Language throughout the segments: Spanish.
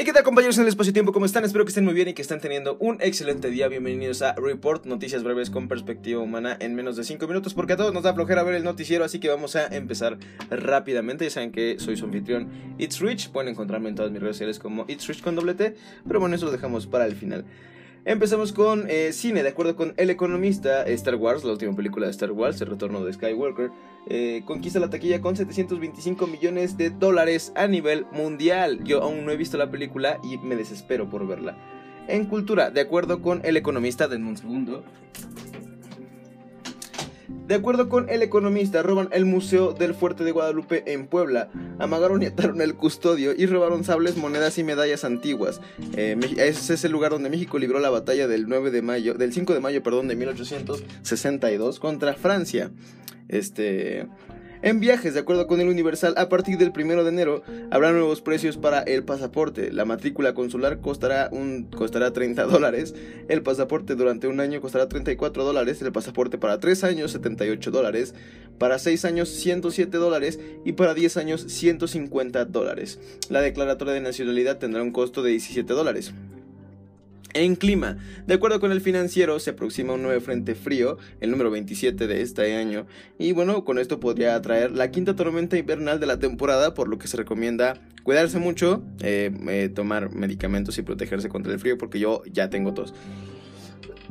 Hey, ¿qué tal compañeros en el espacio-tiempo? ¿Cómo están? Espero que estén muy bien y que estén teniendo un excelente día. Bienvenidos a Report, noticias breves con perspectiva humana en menos de 5 minutos, porque a todos nos da flojera ver el noticiero, así que vamos a empezar rápidamente. Ya saben que soy su anfitrión It's Rich, pueden encontrarme en todas mis redes sociales como It's Rich con doble T, pero bueno, eso lo dejamos para el final. Empezamos con eh, cine, de acuerdo con El Economista, Star Wars, la última película de Star Wars, el retorno de Skywalker, eh, conquista la taquilla con 725 millones de dólares a nivel mundial. Yo aún no he visto la película y me desespero por verla. En cultura, de acuerdo con El Economista, de un segundo. De acuerdo con El Economista, roban el Museo del Fuerte de Guadalupe en Puebla, amagaron y ataron el custodio y robaron sables, monedas y medallas antiguas. Eh, ese es el lugar donde México libró la batalla del 9 de mayo, del 5 de mayo, perdón, de 1862 contra Francia. Este, en viajes, de acuerdo con el Universal, a partir del 1 de enero habrá nuevos precios para el pasaporte. La matrícula consular costará, un, costará 30 dólares, el pasaporte durante un año costará 34 dólares, el pasaporte para 3 años 78 dólares, para 6 años 107 dólares y para 10 años 150 dólares. La declaratoria de nacionalidad tendrá un costo de 17 dólares. En clima, de acuerdo con el financiero, se aproxima un nuevo frente frío, el número 27 de este año, y bueno, con esto podría atraer la quinta tormenta invernal de la temporada, por lo que se recomienda cuidarse mucho, eh, eh, tomar medicamentos y protegerse contra el frío, porque yo ya tengo tos.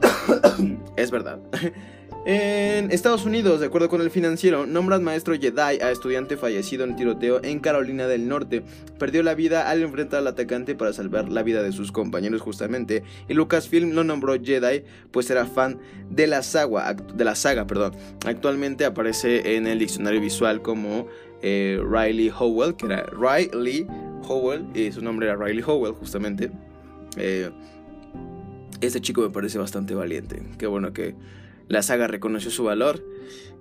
es verdad. En Estados Unidos, de acuerdo con el financiero, nombran maestro Jedi a estudiante fallecido en tiroteo en Carolina del Norte. Perdió la vida al enfrentar al atacante para salvar la vida de sus compañeros justamente. Y Lucasfilm lo nombró Jedi pues era fan de la saga, de la saga perdón. Actualmente aparece en el diccionario visual como eh, Riley Howell, que era Riley Howell, y su nombre era Riley Howell justamente. Eh, este chico me parece bastante valiente. Qué bueno que la saga reconoció su valor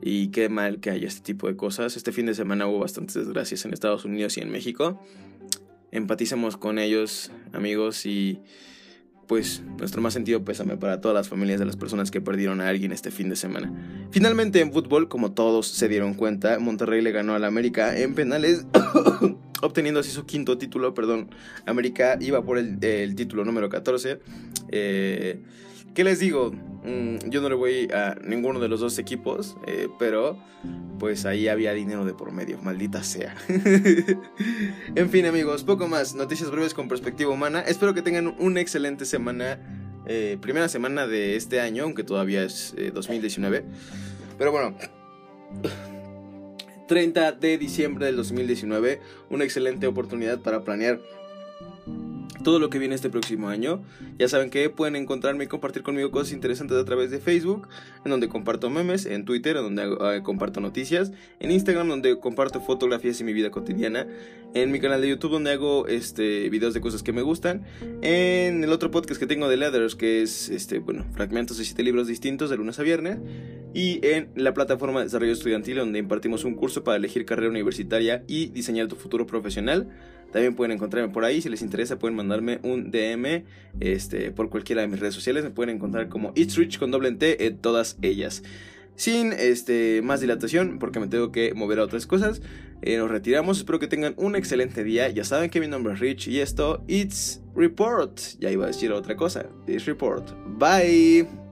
y qué mal que haya este tipo de cosas. Este fin de semana hubo bastantes desgracias en Estados Unidos y en México. Empaticemos con ellos, amigos, y pues nuestro más sentido pésame para todas las familias de las personas que perdieron a alguien este fin de semana. Finalmente en fútbol, como todos se dieron cuenta, Monterrey le ganó al América en penales, obteniendo así su quinto título, perdón. América iba por el, título número 14. Eh, ¿Qué les digo? Mm, yo no le voy a ninguno de los dos equipos, eh, pero pues ahí había dinero de por medio, maldita sea. en fin amigos, poco más, noticias breves con perspectiva humana. Espero que tengan una excelente semana, eh, primera semana de este año, aunque todavía es 2019. Eh, pero bueno. 30 de diciembre del 2019, una excelente oportunidad para planear todo lo que viene este próximo año. Ya saben que pueden encontrarme y compartir conmigo cosas interesantes a través de Facebook, en donde comparto memes, en Twitter, en donde eh, comparto noticias, en Instagram, donde comparto fotografías y mi vida cotidiana, en mi canal de YouTube, donde hago este, videos de cosas que me gustan, en el otro podcast que tengo de Leathers, que es este, bueno, fragmentos de siete libros distintos de lunes a viernes, y en la plataforma de desarrollo estudiantil, donde impartimos un curso para elegir carrera universitaria y diseñar tu futuro profesional. También pueden encontrarme por ahí. Si les interesa, pueden mandarme un DM este, por cualquiera de mis redes sociales. Me pueden encontrar como It's Rich con doble T en todas ellas. Sin este, más dilatación, porque me tengo que mover a otras cosas, eh, nos retiramos. Espero que tengan un excelente día. Ya saben que mi nombre es Rich y esto, It's Report. Ya iba a decir otra cosa. It's Report. Bye.